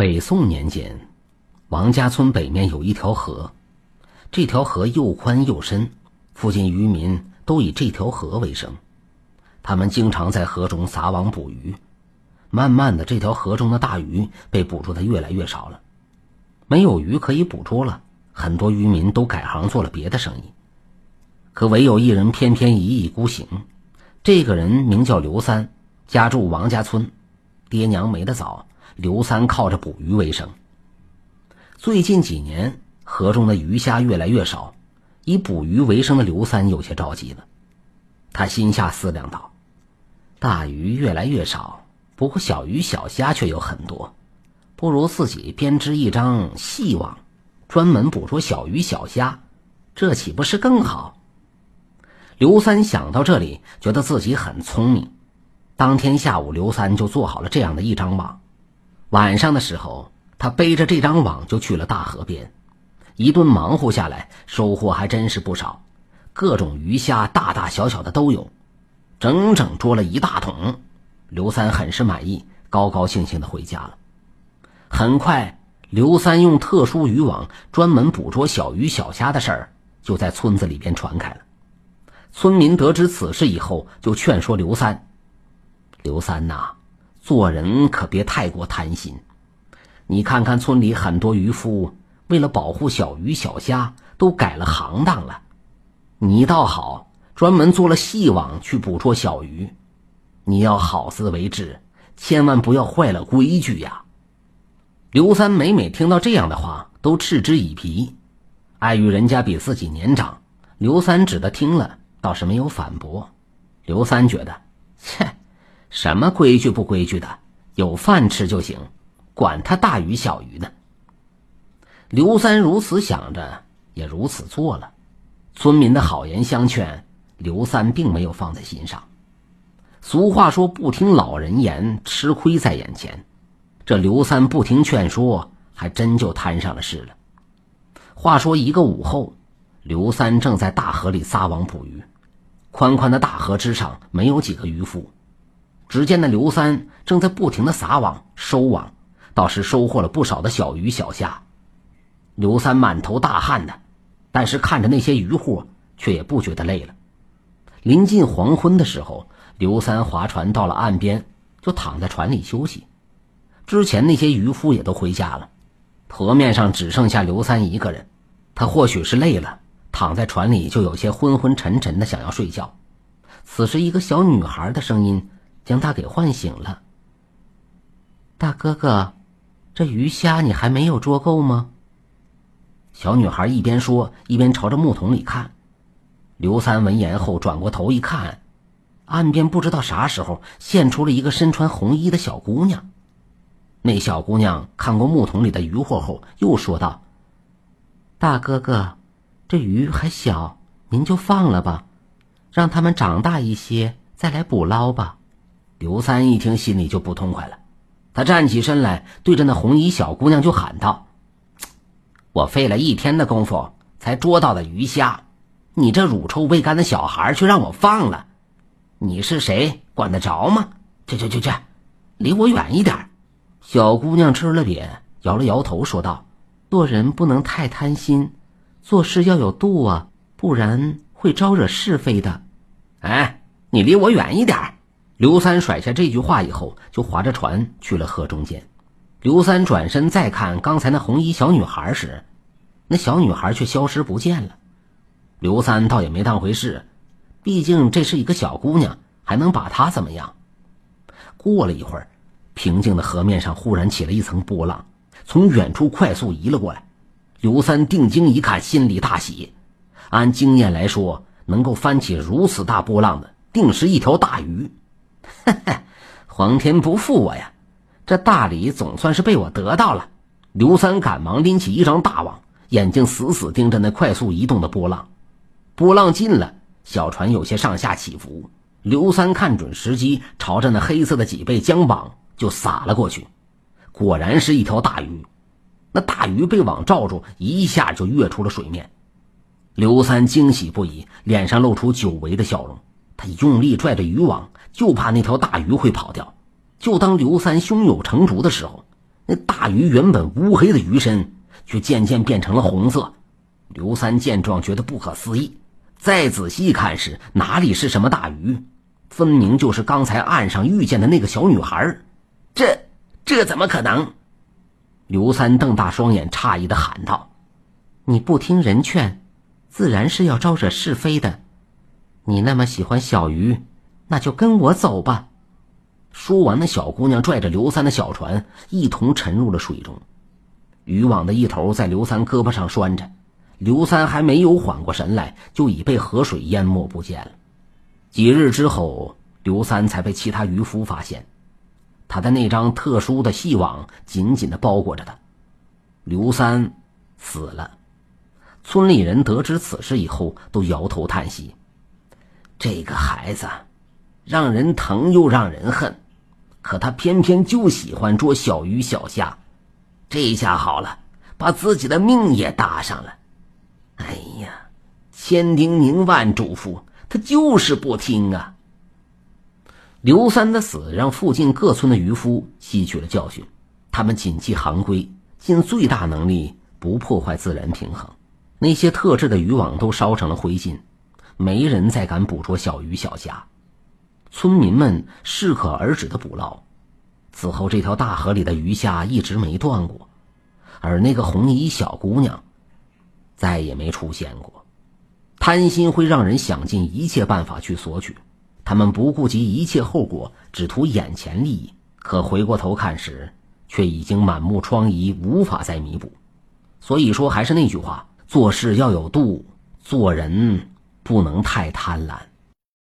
北宋年间，王家村北面有一条河，这条河又宽又深，附近渔民都以这条河为生。他们经常在河中撒网捕鱼。慢慢的，这条河中的大鱼被捕捉的越来越少了，没有鱼可以捕捉了，很多渔民都改行做了别的生意。可唯有一人偏偏一意孤行，这个人名叫刘三，家住王家村，爹娘没得早。刘三靠着捕鱼为生。最近几年，河中的鱼虾越来越少，以捕鱼为生的刘三有些着急了。他心下思量道：“大鱼越来越少，不过小鱼小虾却有很多，不如自己编织一张细网，专门捕捉小鱼小虾，这岂不是更好？”刘三想到这里，觉得自己很聪明。当天下午，刘三就做好了这样的一张网。晚上的时候，他背着这张网就去了大河边，一顿忙活下来，收获还真是不少，各种鱼虾，大大小小的都有，整整捉了一大桶。刘三很是满意，高高兴兴的回家了。很快，刘三用特殊渔网专门捕捉小鱼小虾的事儿就在村子里边传开了。村民得知此事以后，就劝说刘三：“刘三呐。”做人可别太过贪心，你看看村里很多渔夫为了保护小鱼小虾，都改了行当了。你倒好，专门做了细网去捕捉小鱼。你要好自为之，千万不要坏了规矩呀！刘三每每听到这样的话，都嗤之以鼻。碍于人家比自己年长，刘三只得听了，倒是没有反驳。刘三觉得，切。什么规矩不规矩的，有饭吃就行，管他大鱼小鱼呢。刘三如此想着，也如此做了。村民的好言相劝，刘三并没有放在心上。俗话说：“不听老人言，吃亏在眼前。”这刘三不听劝说，还真就摊上了事了。话说一个午后，刘三正在大河里撒网捕鱼，宽宽的大河之上没有几个渔夫。只见那刘三正在不停的撒网收网，倒是收获了不少的小鱼小虾。刘三满头大汗的，但是看着那些渔户，却也不觉得累了。临近黄昏的时候，刘三划船到了岸边，就躺在船里休息。之前那些渔夫也都回家了，河面上只剩下刘三一个人。他或许是累了，躺在船里就有些昏昏沉沉的，想要睡觉。此时，一个小女孩的声音。将他给唤醒了。大哥哥，这鱼虾你还没有捉够吗？小女孩一边说，一边朝着木桶里看。刘三闻言后转过头一看，岸边不知道啥时候现出了一个身穿红衣的小姑娘。那小姑娘看过木桶里的鱼货后，又说道：“大哥哥，这鱼还小，您就放了吧，让它们长大一些再来捕捞吧。”刘三一听，心里就不痛快了。他站起身来，对着那红衣小姑娘就喊道：“我费了一天的功夫才捉到的鱼虾，你这乳臭未干的小孩却让我放了，你是谁？管得着吗？去去去去，离我远一点！”小姑娘吃了瘪，摇了摇头，说道：“做人不能太贪心，做事要有度啊，不然会招惹是非的。”哎，你离我远一点！刘三甩下这句话以后，就划着船去了河中间。刘三转身再看刚才那红衣小女孩时，那小女孩却消失不见了。刘三倒也没当回事，毕竟这是一个小姑娘，还能把她怎么样？过了一会儿，平静的河面上忽然起了一层波浪，从远处快速移了过来。刘三定睛一看，心里大喜。按经验来说，能够翻起如此大波浪的，定是一条大鱼。哈哈，皇天不负我呀！这大礼总算是被我得到了。刘三赶忙拎起一张大网，眼睛死死盯着那快速移动的波浪。波浪近了，小船有些上下起伏。刘三看准时机，朝着那黑色的脊背将网就撒了过去。果然是一条大鱼。那大鱼被网罩住，一下就跃出了水面。刘三惊喜不已，脸上露出久违的笑容。他用力拽着渔网，就怕那条大鱼会跑掉。就当刘三胸有成竹的时候，那大鱼原本乌黑的鱼身，却渐渐变成了红色。刘三见状，觉得不可思议。再仔细看时，哪里是什么大鱼，分明就是刚才岸上遇见的那个小女孩。这这怎么可能？刘三瞪大双眼，诧异的喊道：“你不听人劝，自然是要招惹是非的。你那么喜欢小鱼，那就跟我走吧。”说完，那小姑娘拽着刘三的小船，一同沉入了水中。渔网的一头在刘三胳膊上拴着，刘三还没有缓过神来，就已被河水淹没不见了。几日之后，刘三才被其他渔夫发现，他的那张特殊的细网紧紧的包裹着他。刘三死了。村里人得知此事以后，都摇头叹息：“这个孩子。”让人疼又让人恨，可他偏偏就喜欢捉小鱼小虾，这下好了，把自己的命也搭上了。哎呀，千叮咛万嘱咐，他就是不听啊！刘三的死让附近各村的渔夫吸取了教训，他们谨记行规，尽最大能力不破坏自然平衡。那些特制的渔网都烧成了灰烬，没人再敢捕捉小鱼小虾。村民们适可而止的捕捞，此后这条大河里的鱼虾一直没断过，而那个红衣小姑娘再也没出现过。贪心会让人想尽一切办法去索取，他们不顾及一切后果，只图眼前利益。可回过头看时，却已经满目疮痍，无法再弥补。所以说，还是那句话：做事要有度，做人不能太贪婪。